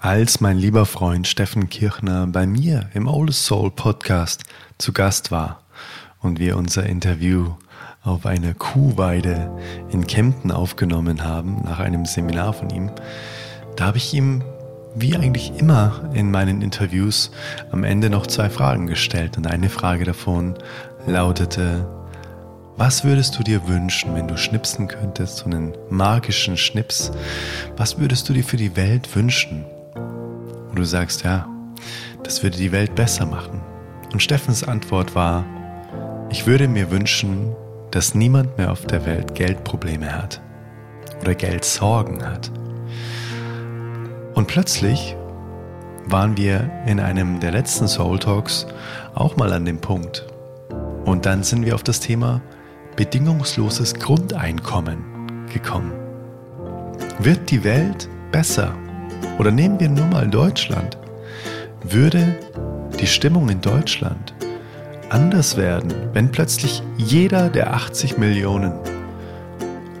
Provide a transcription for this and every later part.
als mein lieber Freund Steffen Kirchner bei mir im Oldest Soul Podcast zu Gast war und wir unser Interview auf einer Kuhweide in Kempten aufgenommen haben, nach einem Seminar von ihm, da habe ich ihm, wie eigentlich immer in meinen Interviews, am Ende noch zwei Fragen gestellt. Und eine Frage davon lautete, was würdest du dir wünschen, wenn du schnipsen könntest, so einen magischen Schnips? Was würdest du dir für die Welt wünschen? Du sagst, ja, das würde die Welt besser machen. Und Steffens Antwort war, ich würde mir wünschen, dass niemand mehr auf der Welt Geldprobleme hat oder Geldsorgen hat. Und plötzlich waren wir in einem der letzten Soul Talks auch mal an dem Punkt. Und dann sind wir auf das Thema bedingungsloses Grundeinkommen gekommen. Wird die Welt besser? Oder nehmen wir nur mal Deutschland. Würde die Stimmung in Deutschland anders werden, wenn plötzlich jeder der 80 Millionen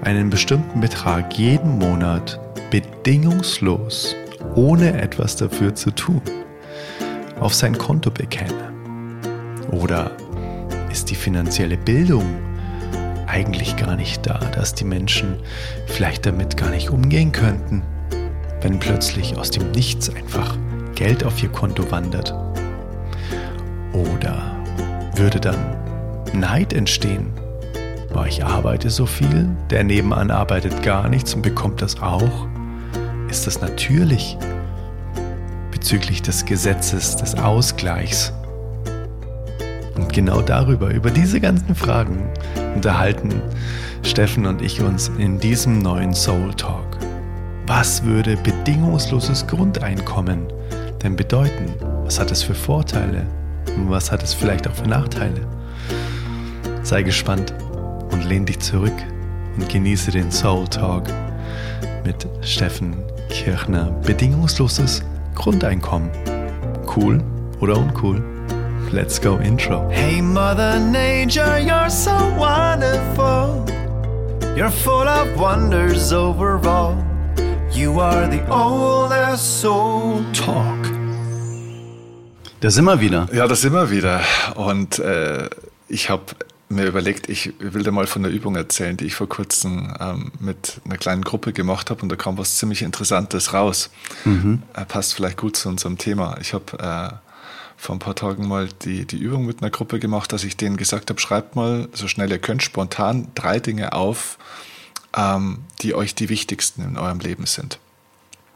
einen bestimmten Betrag jeden Monat bedingungslos, ohne etwas dafür zu tun, auf sein Konto bekäme? Oder ist die finanzielle Bildung eigentlich gar nicht da, dass die Menschen vielleicht damit gar nicht umgehen könnten, wenn plötzlich aus dem Nichts einfach Geld auf ihr Konto wandert? Oder würde dann Neid entstehen? Boah, ich arbeite so viel, der nebenan arbeitet gar nichts und bekommt das auch? Ist das natürlich bezüglich des Gesetzes des Ausgleichs? Und genau darüber, über diese ganzen Fragen, unterhalten Steffen und ich uns in diesem neuen Soul Talk. Was würde bedingungsloses Grundeinkommen denn bedeuten? Was hat es für Vorteile? Und was hat es vielleicht auch für Nachteile? Sei gespannt und lehn dich zurück und genieße den Soul Talk mit Steffen Kirchner. Bedingungsloses Grundeinkommen. Cool oder uncool? Let's go intro. Hey, Mother Nature, you're so wonderful. You're full of wonders overall. You are the oldest soul talk. Da sind wir wieder. Ja, da sind wir wieder. Und äh, ich habe mir überlegt, ich will dir mal von der Übung erzählen, die ich vor kurzem ähm, mit einer kleinen Gruppe gemacht habe und da kam was ziemlich Interessantes raus. Mhm. Äh, passt vielleicht gut zu unserem Thema. Ich habe äh, vor ein paar Tagen mal die, die Übung mit einer Gruppe gemacht, dass ich denen gesagt habe, schreibt mal so schnell ihr könnt spontan drei Dinge auf, ähm, die euch die wichtigsten in eurem Leben sind.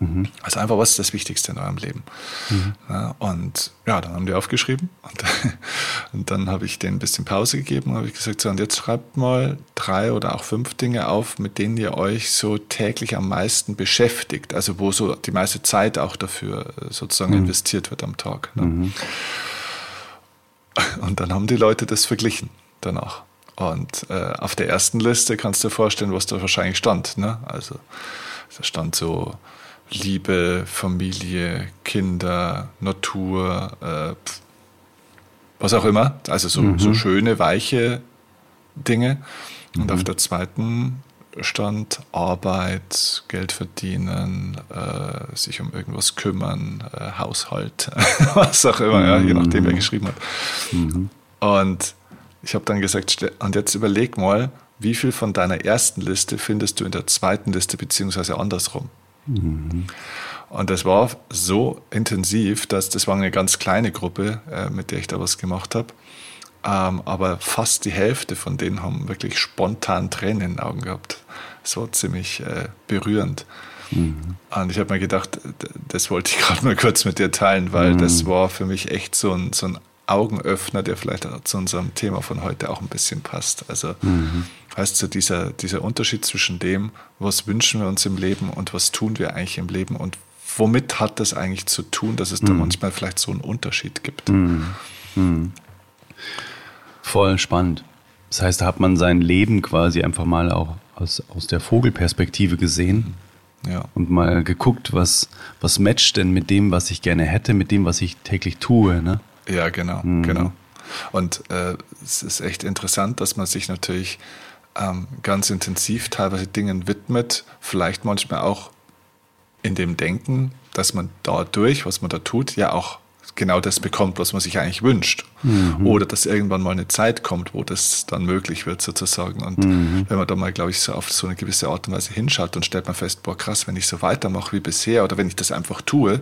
Mhm. Also einfach, was ist das Wichtigste in eurem Leben? Mhm. Ja, und ja, dann haben die aufgeschrieben und, und dann habe ich denen ein bisschen Pause gegeben und habe ich gesagt, so und jetzt schreibt mal drei oder auch fünf Dinge auf, mit denen ihr euch so täglich am meisten beschäftigt, also wo so die meiste Zeit auch dafür äh, sozusagen mhm. investiert wird am Tag. Ne? Mhm. Und dann haben die Leute das verglichen danach. Und äh, auf der ersten Liste kannst du dir vorstellen, was da wahrscheinlich stand. Ne? Also da stand so Liebe, Familie, Kinder, Natur, äh, was auch immer. Also so, mhm. so schöne, weiche Dinge. Und mhm. auf der zweiten stand Arbeit, Geld verdienen, äh, sich um irgendwas kümmern, äh, Haushalt, was auch immer, mhm. ja, je nachdem, wer mhm. geschrieben hat. Mhm. Und ich habe dann gesagt, und jetzt überleg mal, wie viel von deiner ersten Liste findest du in der zweiten Liste, beziehungsweise andersrum. Mhm. Und das war so intensiv, dass das war eine ganz kleine Gruppe, äh, mit der ich da was gemacht habe. Ähm, aber fast die Hälfte von denen haben wirklich spontan Tränen in den Augen gehabt. Es war ziemlich äh, berührend. Mhm. Und ich habe mir gedacht, das wollte ich gerade mal kurz mit dir teilen, weil mhm. das war für mich echt so ein, so ein Augenöffner, der vielleicht zu unserem Thema von heute auch ein bisschen passt. Also mhm. heißt so dieser, dieser Unterschied zwischen dem, was wünschen wir uns im Leben und was tun wir eigentlich im Leben und womit hat das eigentlich zu tun, dass es mhm. da manchmal vielleicht so einen Unterschied gibt. Mhm. mhm. Voll spannend. Das heißt, da hat man sein Leben quasi einfach mal auch aus, aus der Vogelperspektive gesehen. Ja. Und mal geguckt, was, was matcht denn mit dem, was ich gerne hätte, mit dem, was ich täglich tue. Ne? Ja, genau, mhm. genau. Und äh, es ist echt interessant, dass man sich natürlich ähm, ganz intensiv teilweise Dingen widmet, vielleicht manchmal auch in dem Denken, dass man dadurch, was man da tut, ja auch genau das bekommt, was man sich eigentlich wünscht. Mhm. Oder dass irgendwann mal eine Zeit kommt, wo das dann möglich wird sozusagen. Und mhm. wenn man da mal, glaube ich, so auf so eine gewisse Art und Weise hinschaut, dann stellt man fest, boah krass, wenn ich so weitermache wie bisher oder wenn ich das einfach tue,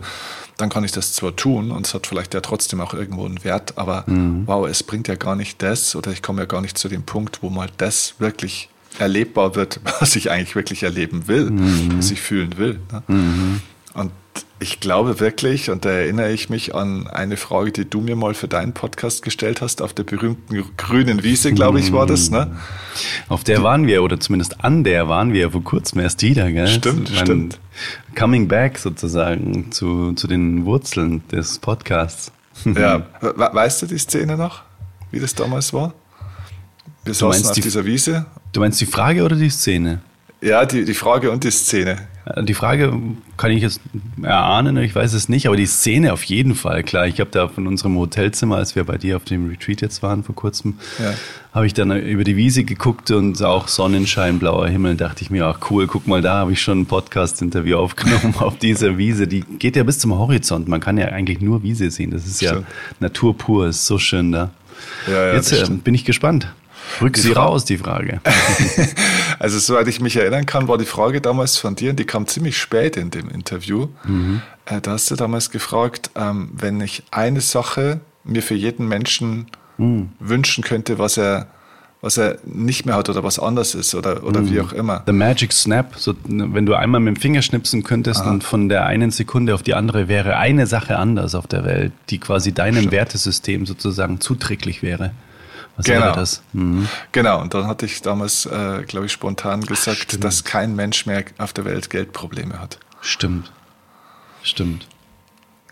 dann kann ich das zwar tun und es hat vielleicht ja trotzdem auch irgendwo einen Wert, aber mhm. wow, es bringt ja gar nicht das oder ich komme ja gar nicht zu dem Punkt, wo mal das wirklich erlebbar wird, was ich eigentlich wirklich erleben will, mhm. was ich fühlen will. Ne? Und ich glaube wirklich, und da erinnere ich mich an eine Frage, die du mir mal für deinen Podcast gestellt hast, auf der berühmten grünen Wiese, glaube ich, war das, ne? Auf der waren wir, oder zumindest an der waren wir vor kurzem erst wieder, gell? Stimmt, mein stimmt. Coming back sozusagen zu, zu den Wurzeln des Podcasts. Ja, weißt du die Szene noch, wie das damals war? Wir saßen auf die, dieser Wiese. Du meinst die Frage oder die Szene? Ja, die, die Frage und die Szene. Die Frage kann ich jetzt erahnen, ich weiß es nicht, aber die Szene auf jeden Fall, klar. Ich habe da von unserem Hotelzimmer, als wir bei dir auf dem Retreat jetzt waren vor kurzem, ja. habe ich dann über die Wiese geguckt und auch Sonnenschein, blauer Himmel, dachte ich mir, ach cool, guck mal, da habe ich schon ein Podcast-Interview aufgenommen auf dieser Wiese. Die geht ja bis zum Horizont, man kann ja eigentlich nur Wiese sehen, das ist ja Stimmt. Natur pur, ist so schön da. Ja, ja, jetzt äh, bin ich gespannt. Rück sie raus, die Frage. also, soweit ich mich erinnern kann, war die Frage damals von dir, und die kam ziemlich spät in dem Interview. Mhm. Äh, da hast du damals gefragt, ähm, wenn ich eine Sache mir für jeden Menschen mhm. wünschen könnte, was er, was er nicht mehr hat oder was anders ist oder, oder mhm. wie auch immer. The Magic Snap, so, wenn du einmal mit dem Finger schnipsen könntest Aha. und von der einen Sekunde auf die andere wäre eine Sache anders auf der Welt, die quasi deinem Stimmt. Wertesystem sozusagen zuträglich wäre. Was genau. das? Mhm. Genau, und dann hatte ich damals, äh, glaube ich, spontan gesagt, Ach, dass kein Mensch mehr auf der Welt Geldprobleme hat. Stimmt. Stimmt.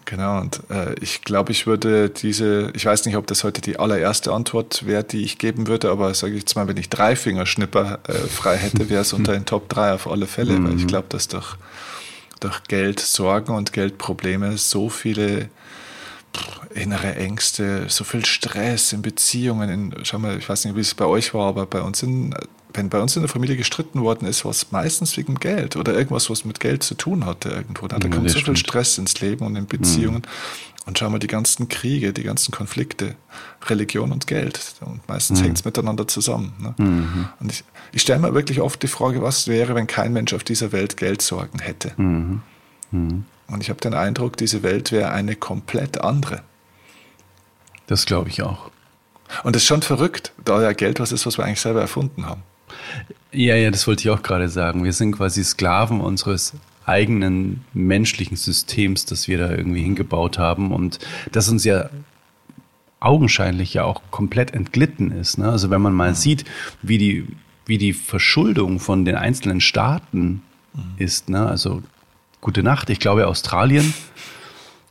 Genau, und äh, ich glaube, ich würde diese, ich weiß nicht, ob das heute die allererste Antwort wäre, die ich geben würde, aber sage ich jetzt mal, wenn ich drei Fingerschnipper äh, frei hätte, wäre es unter den Top 3 auf alle Fälle, mhm. weil ich mhm. glaube, dass durch, durch Geld, Sorgen und Geldprobleme so viele innere Ängste, so viel Stress in Beziehungen. In, schau mal, ich weiß nicht, wie es bei euch war, aber bei uns in, wenn bei uns in der Familie gestritten worden ist, war es meistens wegen Geld oder irgendwas, was mit Geld zu tun hatte irgendwo. Da, ja, kommt so viel Stress ins Leben und in Beziehungen. Mhm. Und schau mal, die ganzen Kriege, die ganzen Konflikte, Religion und Geld. Und meistens mhm. hängt es miteinander zusammen. Ne? Mhm. Und ich, ich stelle mir wirklich oft die Frage, was wäre, wenn kein Mensch auf dieser Welt Geldsorgen hätte? Mhm. mhm. Und ich habe den Eindruck, diese Welt wäre eine komplett andere. Das glaube ich auch. Und das ist schon verrückt, da ja Geld was ist, was wir eigentlich selber erfunden haben. Ja, ja, das wollte ich auch gerade sagen. Wir sind quasi Sklaven unseres eigenen menschlichen Systems, das wir da irgendwie hingebaut haben und das uns ja augenscheinlich ja auch komplett entglitten ist. Ne? Also wenn man mal mhm. sieht, wie die, wie die Verschuldung von den einzelnen Staaten mhm. ist, ne? also gute Nacht, ich glaube Australien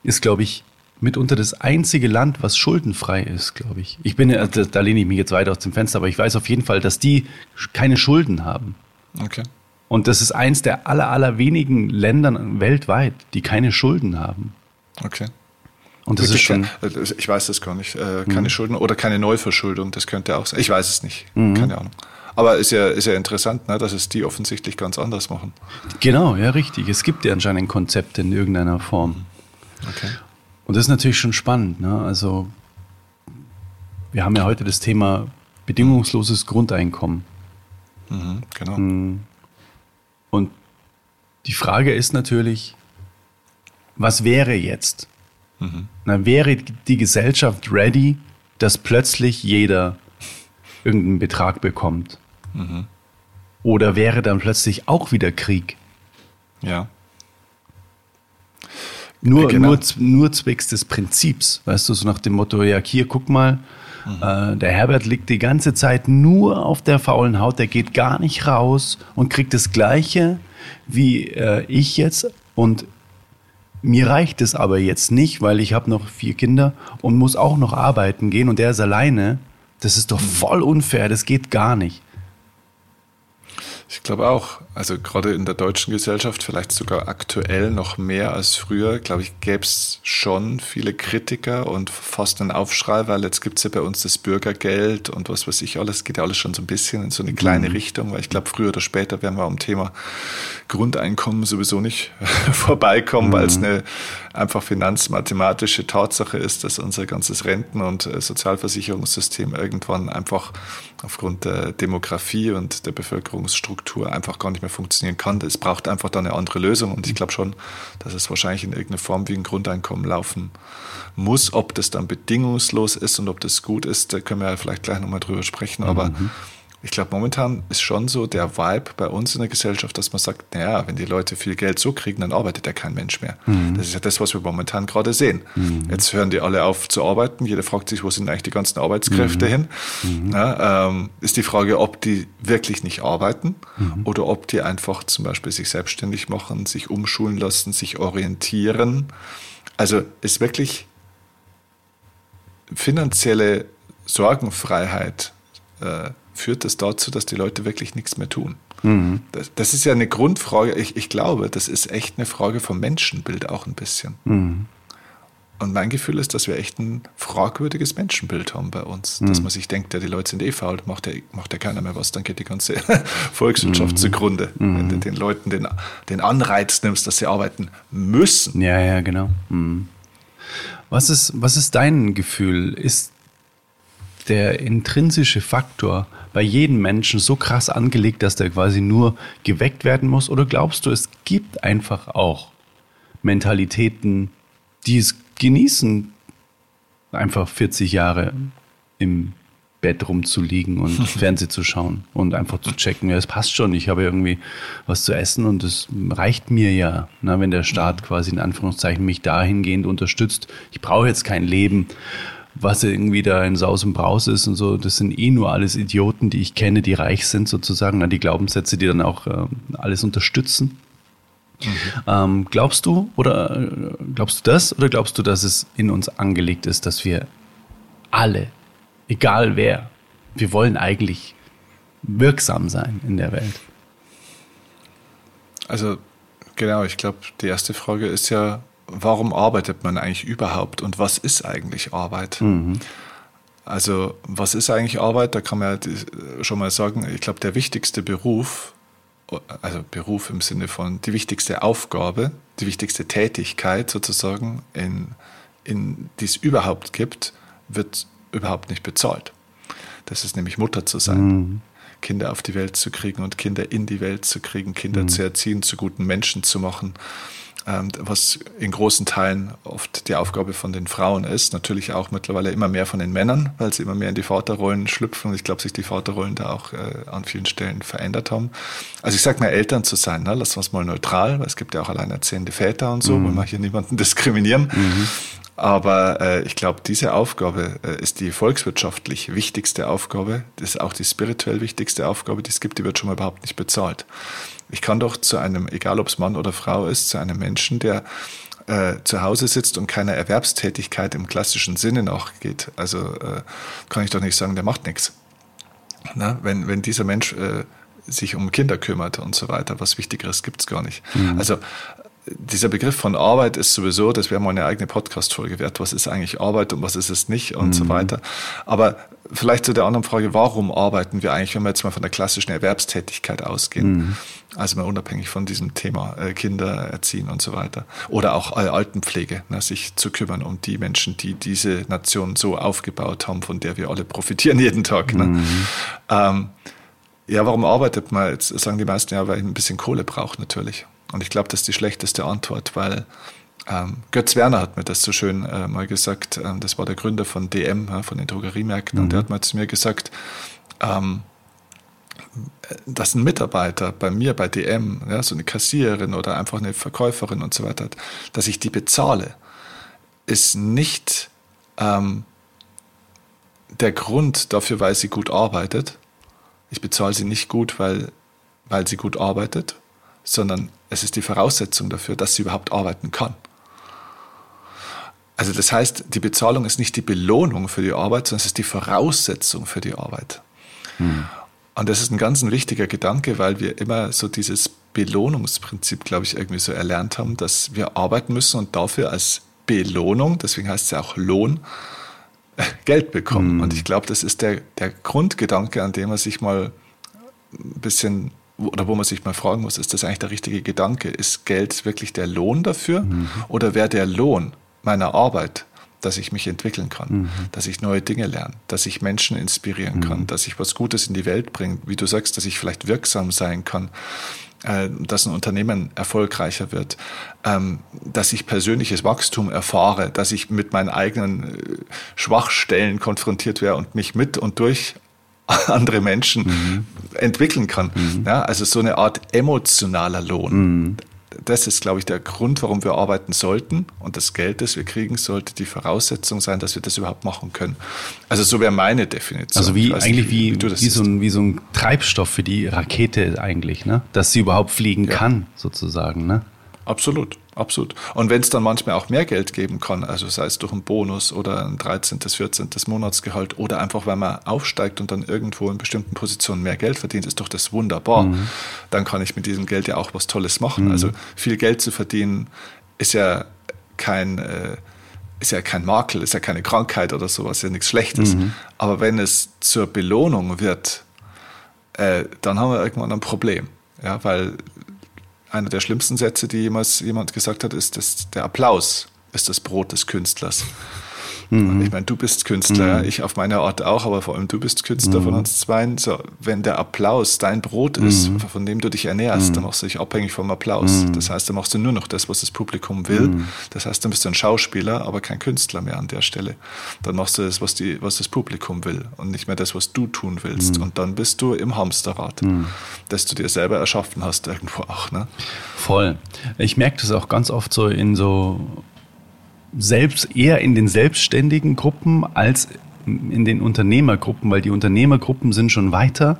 ist, glaube ich, mitunter das einzige Land, was schuldenfrei ist, glaube ich. Ich bin, also da lehne ich mich jetzt weiter aus dem Fenster, aber ich weiß auf jeden Fall, dass die keine Schulden haben. Okay. Und das ist eins der aller, aller wenigen Länder weltweit, die keine Schulden haben. Okay. Und das Wirklich ist schon. Ich weiß das gar nicht. Äh, keine mhm. Schulden oder keine Neuverschuldung, das könnte auch sein. Ich weiß es nicht. Mhm. Keine Ahnung. Aber ist ja, ist ja interessant, ne, dass es die offensichtlich ganz anders machen. Genau, ja, richtig. Es gibt ja anscheinend ein Konzept in irgendeiner Form. Okay. Und das ist natürlich schon spannend. Ne? Also wir haben ja heute das Thema bedingungsloses Grundeinkommen. Mhm, genau. Mm. Und die Frage ist natürlich, was wäre jetzt? Mhm. Na, wäre die Gesellschaft ready, dass plötzlich jeder irgendeinen Betrag bekommt? Mhm. Oder wäre dann plötzlich auch wieder Krieg? Ja. Nur, genau. nur, nur zwecks des Prinzips, weißt du, so nach dem Motto, ja, hier, guck mal, mhm. äh, der Herbert liegt die ganze Zeit nur auf der faulen Haut, der geht gar nicht raus und kriegt das Gleiche wie äh, ich jetzt und mir reicht es aber jetzt nicht, weil ich habe noch vier Kinder und muss auch noch arbeiten gehen und der ist alleine. Das ist doch voll unfair, das geht gar nicht. Ich glaube auch. Also gerade in der deutschen Gesellschaft, vielleicht sogar aktuell noch mehr als früher, glaube ich, gäbe es schon viele Kritiker und fast einen Aufschrei, weil jetzt gibt es ja bei uns das Bürgergeld und was weiß ich alles, geht ja alles schon so ein bisschen in so eine kleine mhm. Richtung, weil ich glaube, früher oder später werden wir am Thema Grundeinkommen sowieso nicht vorbeikommen, mhm. weil es eine einfach finanzmathematische Tatsache ist, dass unser ganzes Renten- und äh, Sozialversicherungssystem irgendwann einfach aufgrund der Demografie und der Bevölkerungsstruktur einfach gar nicht mehr funktionieren kann. Es braucht einfach da eine andere Lösung und ich glaube schon, dass es wahrscheinlich in irgendeiner Form wie ein Grundeinkommen laufen muss. Ob das dann bedingungslos ist und ob das gut ist, da können wir ja vielleicht gleich nochmal drüber sprechen, aber mhm ich glaube, momentan ist schon so der Vibe bei uns in der Gesellschaft, dass man sagt, naja, wenn die Leute viel Geld so kriegen, dann arbeitet ja kein Mensch mehr. Mhm. Das ist ja das, was wir momentan gerade sehen. Mhm. Jetzt hören die alle auf zu arbeiten. Jeder fragt sich, wo sind eigentlich die ganzen Arbeitskräfte mhm. hin? Mhm. Ja, ähm, ist die Frage, ob die wirklich nicht arbeiten mhm. oder ob die einfach zum Beispiel sich selbstständig machen, sich umschulen lassen, sich orientieren. Also ist wirklich finanzielle Sorgenfreiheit äh, führt das dazu, dass die Leute wirklich nichts mehr tun. Mhm. Das, das, ist ja eine Grundfrage. Ich, ich, glaube, das ist echt eine Frage vom Menschenbild auch ein bisschen. Mhm. Und mein Gefühl ist, dass wir echt ein fragwürdiges Menschenbild haben bei uns. Mhm. Dass man sich denkt, ja, die Leute sind eh faul, macht ja, macht ja keiner mehr was, dann geht die ganze Volkswirtschaft mhm. zugrunde. Wenn du mhm. den Leuten den, den Anreiz nimmst, dass sie arbeiten müssen. Ja, ja, genau. Mhm. Was ist, was ist dein Gefühl? Ist der intrinsische Faktor bei jedem Menschen so krass angelegt, dass der quasi nur geweckt werden muss? Oder glaubst du, es gibt einfach auch Mentalitäten, die es genießen, einfach 40 Jahre im Bett rumzuliegen und Fernsehen zu schauen und einfach zu checken, ja, es passt schon, ich habe irgendwie was zu essen und es reicht mir ja, na, wenn der Staat quasi in Anführungszeichen mich dahingehend unterstützt. Ich brauche jetzt kein Leben, was irgendwie da in Saus und Braus ist und so, das sind eh nur alles Idioten, die ich kenne, die reich sind sozusagen, an die Glaubenssätze, die dann auch äh, alles unterstützen. Mhm. Ähm, glaubst du oder äh, glaubst du das oder glaubst du, dass es in uns angelegt ist, dass wir alle, egal wer, wir wollen eigentlich wirksam sein in der Welt? Also genau, ich glaube, die erste Frage ist ja, warum arbeitet man eigentlich überhaupt und was ist eigentlich Arbeit? Mhm. Also was ist eigentlich Arbeit? Da kann man ja schon mal sagen, ich glaube, der wichtigste Beruf, also Beruf im Sinne von die wichtigste Aufgabe, die wichtigste Tätigkeit sozusagen, in, in, die es überhaupt gibt, wird überhaupt nicht bezahlt. Das ist nämlich Mutter zu sein. Mhm. Kinder auf die Welt zu kriegen und Kinder in die Welt zu kriegen, Kinder mhm. zu erziehen, zu guten Menschen zu machen. Ähm, was in großen Teilen oft die Aufgabe von den Frauen ist. Natürlich auch mittlerweile immer mehr von den Männern, weil sie immer mehr in die Vaterrollen schlüpfen. Und ich glaube, sich die Vaterrollen da auch äh, an vielen Stellen verändert haben. Also ich sage mal, Eltern zu sein, ne? lassen wir es mal neutral, weil es gibt ja auch alleinerziehende Väter und so, mhm. wollen wir hier niemanden diskriminieren. Mhm. Aber äh, ich glaube, diese Aufgabe äh, ist die volkswirtschaftlich wichtigste Aufgabe. Das ist auch die spirituell wichtigste Aufgabe, die es gibt. Die wird schon mal überhaupt nicht bezahlt. Ich kann doch zu einem, egal ob es Mann oder Frau ist, zu einem Menschen, der äh, zu Hause sitzt und keiner Erwerbstätigkeit im klassischen Sinne nachgeht, also äh, kann ich doch nicht sagen, der macht nichts. Na, wenn, wenn dieser Mensch äh, sich um Kinder kümmert und so weiter, was Wichtigeres gibt es gar nicht. Mhm. Also dieser Begriff von Arbeit ist sowieso, das wäre mal eine eigene Podcast-Folge wert. Was ist eigentlich Arbeit und was ist es nicht und mhm. so weiter. Aber vielleicht zu der anderen Frage, warum arbeiten wir eigentlich, wenn wir jetzt mal von der klassischen Erwerbstätigkeit ausgehen? Mhm. Also mal unabhängig von diesem Thema äh, Kinder erziehen und so weiter. Oder auch äh, Altenpflege, ne, sich zu kümmern um die Menschen, die diese Nation so aufgebaut haben, von der wir alle profitieren jeden Tag. Ne? Mhm. Ähm, ja, warum arbeitet man? Jetzt sagen die meisten ja, weil ich ein bisschen Kohle brauche natürlich. Und ich glaube, das ist die schlechteste Antwort, weil ähm, Götz Werner hat mir das so schön äh, mal gesagt, ähm, das war der Gründer von DM, ja, von den Drogeriemärkten, mhm. und der hat mal zu mir gesagt, ähm, dass ein Mitarbeiter bei mir, bei DM, ja, so eine Kassiererin oder einfach eine Verkäuferin und so weiter, dass ich die bezahle, ist nicht ähm, der Grund dafür, weil sie gut arbeitet. Ich bezahle sie nicht gut, weil, weil sie gut arbeitet, sondern es ist die Voraussetzung dafür, dass sie überhaupt arbeiten kann. Also das heißt, die Bezahlung ist nicht die Belohnung für die Arbeit, sondern es ist die Voraussetzung für die Arbeit. Hm. Und das ist ein ganz ein wichtiger Gedanke, weil wir immer so dieses Belohnungsprinzip, glaube ich, irgendwie so erlernt haben, dass wir arbeiten müssen und dafür als Belohnung, deswegen heißt es ja auch Lohn, Geld bekommen. Mm. Und ich glaube, das ist der, der Grundgedanke, an dem man sich mal ein bisschen oder wo man sich mal fragen muss, ist das eigentlich der richtige Gedanke? Ist Geld wirklich der Lohn dafür? Mhm. Oder wäre der Lohn meiner Arbeit, dass ich mich entwickeln kann, mhm. dass ich neue Dinge lerne, dass ich Menschen inspirieren mhm. kann, dass ich was Gutes in die Welt bringe, wie du sagst, dass ich vielleicht wirksam sein kann, äh, dass ein Unternehmen erfolgreicher wird, ähm, dass ich persönliches Wachstum erfahre, dass ich mit meinen eigenen äh, Schwachstellen konfrontiert wäre und mich mit und durch andere Menschen mhm. entwickeln kann. Mhm. Ja, also so eine Art emotionaler Lohn. Mhm. Das ist, glaube ich, der Grund, warum wir arbeiten sollten. Und das Geld, das wir kriegen, sollte die Voraussetzung sein, dass wir das überhaupt machen können. Also so wäre meine Definition. Also wie eigentlich wie, wie, wie, so ein, wie so ein Treibstoff für die Rakete eigentlich, ne? dass sie überhaupt fliegen ja. kann, sozusagen. Ne? Absolut, absolut. Und wenn es dann manchmal auch mehr Geld geben kann, also sei es durch einen Bonus oder ein 13., 14. Monatsgehalt oder einfach, weil man aufsteigt und dann irgendwo in bestimmten Positionen mehr Geld verdient, ist doch das wunderbar. Mhm. Dann kann ich mit diesem Geld ja auch was Tolles machen. Mhm. Also viel Geld zu verdienen ist ja kein, äh, ist ja kein Makel, ist ja keine Krankheit oder sowas, ist ja nichts Schlechtes. Mhm. Aber wenn es zur Belohnung wird, äh, dann haben wir irgendwann ein Problem. Ja, weil einer der schlimmsten Sätze, die jemals jemand gesagt hat, ist, dass der Applaus ist das Brot des Künstlers. Mhm. Ich meine, du bist Künstler, mhm. ich auf meine Art auch, aber vor allem du bist Künstler mhm. von uns zwei. So, wenn der Applaus dein Brot ist, mhm. von dem du dich ernährst, dann mhm. machst du dich abhängig vom Applaus. Mhm. Das heißt, dann machst du nur noch das, was das Publikum will. Das heißt, dann bist du ein Schauspieler, aber kein Künstler mehr an der Stelle. Dann machst du das, was, die, was das Publikum will und nicht mehr das, was du tun willst. Und dann bist du im Hamsterrad, das du dir selber erschaffen hast irgendwo auch. Ne? Voll. Ich merke das auch ganz oft so in so selbst eher in den selbstständigen Gruppen als in den Unternehmergruppen, weil die Unternehmergruppen sind schon weiter.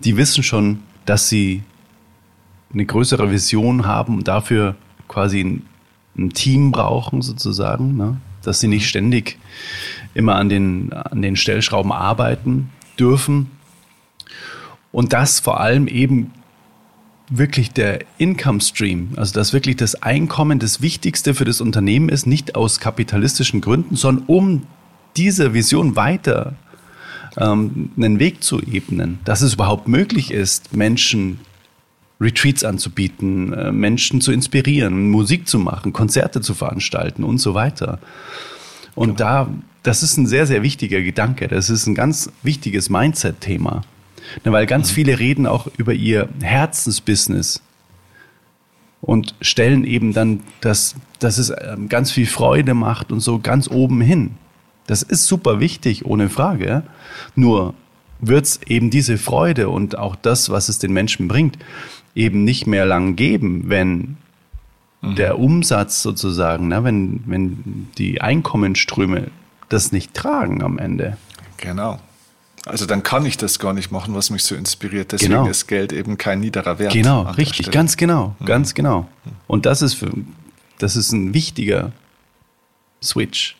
Die wissen schon, dass sie eine größere Vision haben und dafür quasi ein, ein Team brauchen sozusagen, ne? dass sie nicht ständig immer an den, an den Stellschrauben arbeiten dürfen. Und das vor allem eben wirklich der Income Stream, also dass wirklich das Einkommen das Wichtigste für das Unternehmen ist, nicht aus kapitalistischen Gründen, sondern um diese Vision weiter ähm, einen Weg zu ebnen, dass es überhaupt möglich ist, Menschen Retreats anzubieten, äh, Menschen zu inspirieren, Musik zu machen, Konzerte zu veranstalten und so weiter. Und da, das ist ein sehr, sehr wichtiger Gedanke. Das ist ein ganz wichtiges Mindset-Thema. Na, weil ganz mhm. viele reden auch über ihr Herzensbusiness und stellen eben dann, dass, dass es ähm, ganz viel Freude macht und so ganz oben hin. Das ist super wichtig, ohne Frage. Nur wird es eben diese Freude und auch das, was es den Menschen bringt, eben nicht mehr lang geben, wenn mhm. der Umsatz sozusagen, ne, wenn, wenn die Einkommensströme das nicht tragen am Ende. Genau. Also dann kann ich das gar nicht machen, was mich so inspiriert. Deswegen genau. ist Geld eben kein niederer Wert. Genau, richtig, ganz genau, mhm. ganz genau. Und das ist für, das ist ein wichtiger Switch.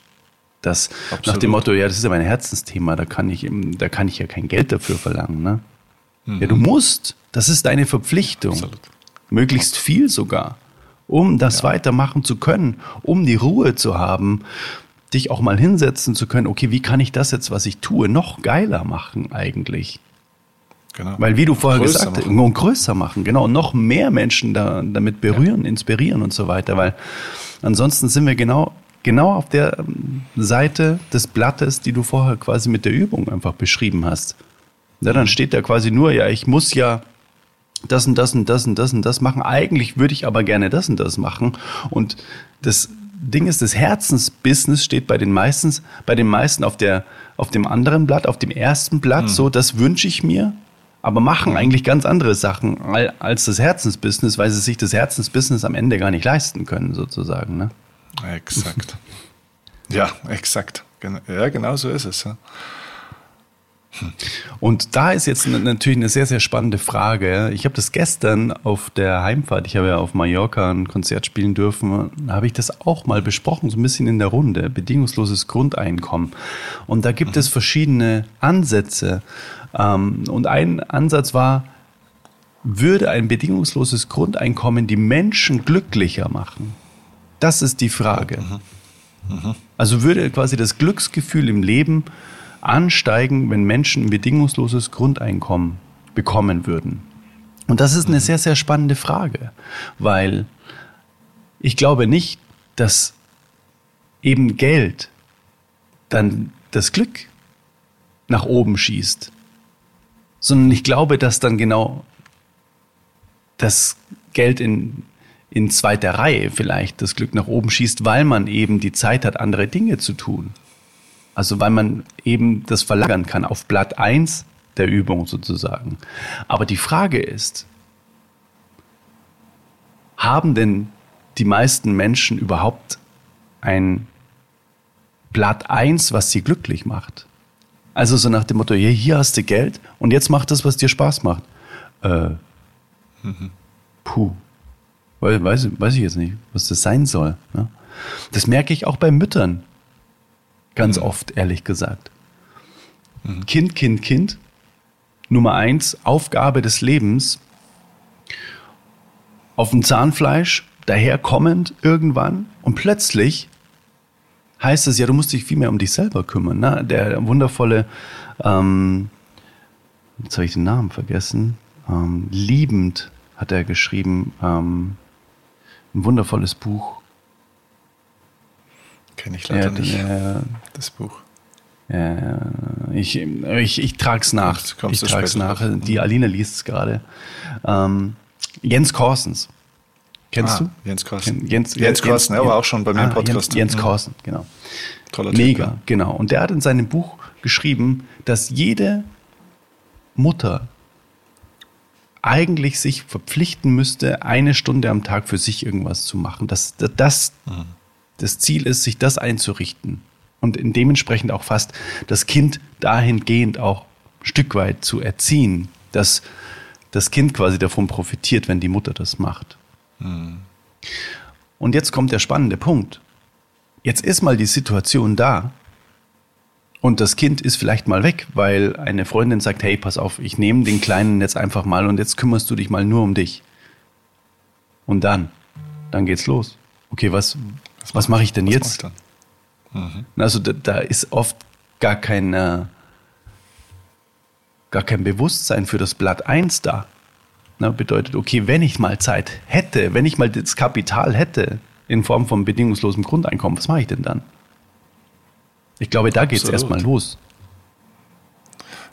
Das nach dem Motto, ja, das ist ja mein Herzensthema, da kann ich, da kann ich ja kein Geld dafür verlangen. Ne? Mhm. Ja, du musst. Das ist deine Verpflichtung. Absolut. Möglichst viel sogar, um das ja. weitermachen zu können, um die Ruhe zu haben, dich auch mal hinsetzen zu können, okay, wie kann ich das jetzt, was ich tue, noch geiler machen eigentlich? Genau. Weil wie du vorher größer gesagt hast, und größer machen, genau, noch mehr Menschen da, damit berühren, ja. inspirieren und so weiter, weil ansonsten sind wir genau, genau auf der ähm, Seite des Blattes, die du vorher quasi mit der Übung einfach beschrieben hast. Ja, dann steht da quasi nur, ja, ich muss ja das und das und das und das und das machen. Eigentlich würde ich aber gerne das und das machen. Und das Ding ist, das Herzensbusiness steht bei den meisten, bei den meisten auf, der, auf dem anderen Blatt, auf dem ersten Blatt, mhm. so, das wünsche ich mir, aber machen mhm. eigentlich ganz andere Sachen als das Herzensbusiness, weil sie sich das Herzensbusiness am Ende gar nicht leisten können, sozusagen. Ne? Exakt. ja, exakt. Ja, genau so ist es. Ja. Und da ist jetzt natürlich eine sehr, sehr spannende Frage. Ich habe das gestern auf der Heimfahrt, ich habe ja auf Mallorca ein Konzert spielen dürfen, habe ich das auch mal besprochen, so ein bisschen in der Runde, bedingungsloses Grundeinkommen. Und da gibt mhm. es verschiedene Ansätze. Ähm, und ein Ansatz war, würde ein bedingungsloses Grundeinkommen die Menschen glücklicher machen? Das ist die Frage. Mhm. Mhm. Also würde quasi das Glücksgefühl im Leben ansteigen, wenn Menschen ein bedingungsloses Grundeinkommen bekommen würden? Und das ist eine mhm. sehr, sehr spannende Frage, weil ich glaube nicht, dass eben Geld dann das Glück nach oben schießt, sondern ich glaube, dass dann genau das Geld in, in zweiter Reihe vielleicht das Glück nach oben schießt, weil man eben die Zeit hat, andere Dinge zu tun. Also weil man eben das verlagern kann auf Blatt 1 der Übung sozusagen. Aber die Frage ist, haben denn die meisten Menschen überhaupt ein Blatt 1, was sie glücklich macht? Also so nach dem Motto, hier, hier hast du Geld und jetzt mach das, was dir Spaß macht. Äh. Puh. Weiß, weiß ich jetzt nicht, was das sein soll. Ne? Das merke ich auch bei Müttern. Ganz mhm. oft, ehrlich gesagt. Mhm. Kind, Kind, Kind. Nummer eins, Aufgabe des Lebens. Auf dem Zahnfleisch, daherkommend irgendwann. Und plötzlich heißt es ja, du musst dich viel mehr um dich selber kümmern. Ne? Der wundervolle, ähm, jetzt habe ich den Namen vergessen, ähm, liebend hat er geschrieben, ähm, ein wundervolles Buch. Kenne ich leider ja, nicht, äh, das Buch. Ja, ich, ich, ich trage es nach. Ich trage es nach. Drauf. Die Aline liest es gerade. Ähm, Jens Korsens. Kennst ah, du? Jens Korsen. Jens, Jens Korsen, er war auch schon bei mir ah, im Podcast. Jens, Jens Korsen, genau. Toller Mega, typ, genau. Und der hat in seinem Buch geschrieben, dass jede Mutter eigentlich sich verpflichten müsste, eine Stunde am Tag für sich irgendwas zu machen. Dass das, mhm. Das Ziel ist, sich das einzurichten. Und dementsprechend auch fast das Kind dahingehend auch ein Stück weit zu erziehen, dass das Kind quasi davon profitiert, wenn die Mutter das macht. Mhm. Und jetzt kommt der spannende Punkt. Jetzt ist mal die Situation da, und das Kind ist vielleicht mal weg, weil eine Freundin sagt, hey, pass auf, ich nehme den Kleinen jetzt einfach mal und jetzt kümmerst du dich mal nur um dich. Und dann, dann geht's los. Okay, was, was, was mache ich denn jetzt? Mhm. Also da, da, ist oft gar kein, äh, gar kein Bewusstsein für das Blatt 1 da. Na, bedeutet, okay, wenn ich mal Zeit hätte, wenn ich mal das Kapital hätte in Form von bedingungslosem Grundeinkommen, was mache ich denn dann? Ich glaube, da geht es erstmal los.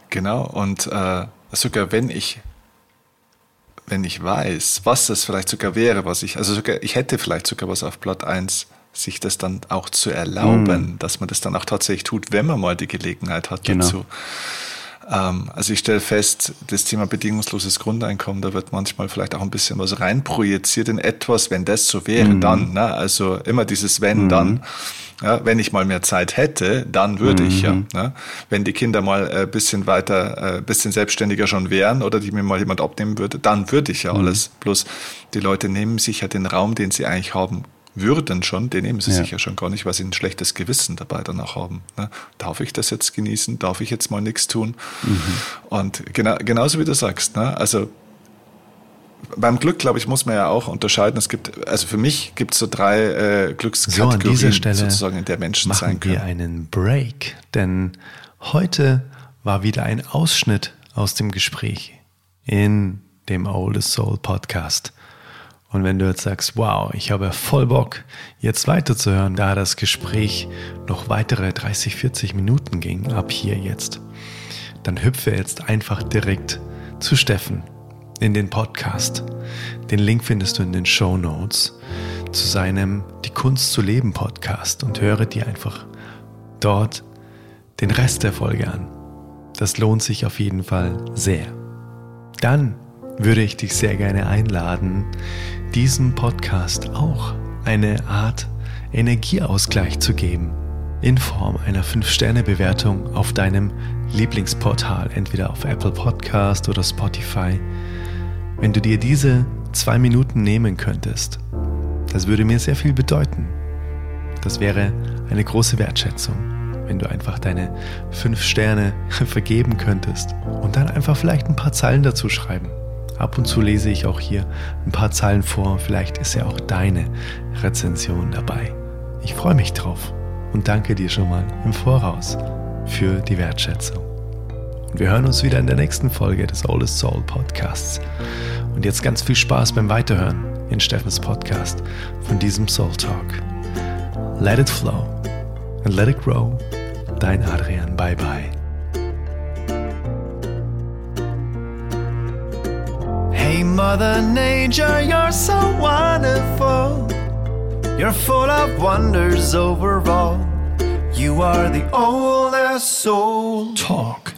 Genau, und äh, sogar wenn ich, wenn ich weiß, was das vielleicht sogar wäre, was ich, also sogar, ich hätte vielleicht sogar was auf Blatt 1, sich das dann auch zu erlauben, mm. dass man das dann auch tatsächlich tut, wenn man mal die Gelegenheit hat genau. dazu. Ähm, also ich stelle fest, das Thema bedingungsloses Grundeinkommen, da wird manchmal vielleicht auch ein bisschen was reinprojiziert in etwas, wenn das so wäre, mm. dann. Ne? Also immer dieses wenn, mm. dann. Ja, wenn ich mal mehr Zeit hätte, dann würde mhm. ich ja. Mhm. Ne? Wenn die Kinder mal ein äh, bisschen weiter, äh, bisschen selbstständiger schon wären oder die mir mal jemand abnehmen würde, dann würde ich ja mhm. alles. Bloß die Leute nehmen sich ja den Raum, den sie eigentlich haben würden schon, den nehmen sie ja. sich ja schon gar nicht, weil sie ein schlechtes Gewissen dabei danach haben. Ne? Darf ich das jetzt genießen? Darf ich jetzt mal nichts tun? Mhm. Und genau, genauso wie du sagst, ne? also beim Glück, glaube ich, muss man ja auch unterscheiden. Es gibt, also für mich gibt es so drei äh, Glückskategorien, so, an dieser Stelle sozusagen, in der Menschen machen sein können. wir einen Break, denn heute war wieder ein Ausschnitt aus dem Gespräch in dem Oldest Soul Podcast. Und wenn du jetzt sagst, wow, ich habe voll Bock, jetzt weiterzuhören, da das Gespräch noch weitere 30, 40 Minuten ging, ab hier jetzt, dann hüpfe jetzt einfach direkt zu Steffen in den Podcast. Den Link findest du in den Show Notes zu seinem Die Kunst zu leben Podcast und höre dir einfach dort den Rest der Folge an. Das lohnt sich auf jeden Fall sehr. Dann würde ich dich sehr gerne einladen, diesem Podcast auch eine Art Energieausgleich zu geben in Form einer 5-Sterne-Bewertung auf deinem Lieblingsportal, entweder auf Apple Podcast oder Spotify. Wenn du dir diese zwei Minuten nehmen könntest, das würde mir sehr viel bedeuten. Das wäre eine große Wertschätzung, wenn du einfach deine fünf Sterne vergeben könntest und dann einfach vielleicht ein paar Zeilen dazu schreiben. Ab und zu lese ich auch hier ein paar Zeilen vor, vielleicht ist ja auch deine Rezension dabei. Ich freue mich drauf und danke dir schon mal im Voraus für die Wertschätzung. Und wir hören uns wieder in der nächsten Folge des Oldest Soul Podcasts. Und jetzt ganz viel Spaß beim Weiterhören in Steffens Podcast von diesem Soul Talk. Let it flow and let it grow. Dein Adrian. Bye bye. Mother Nature, you're so wonderful. You're full of wonders overall. You are the oldest soul. Talk.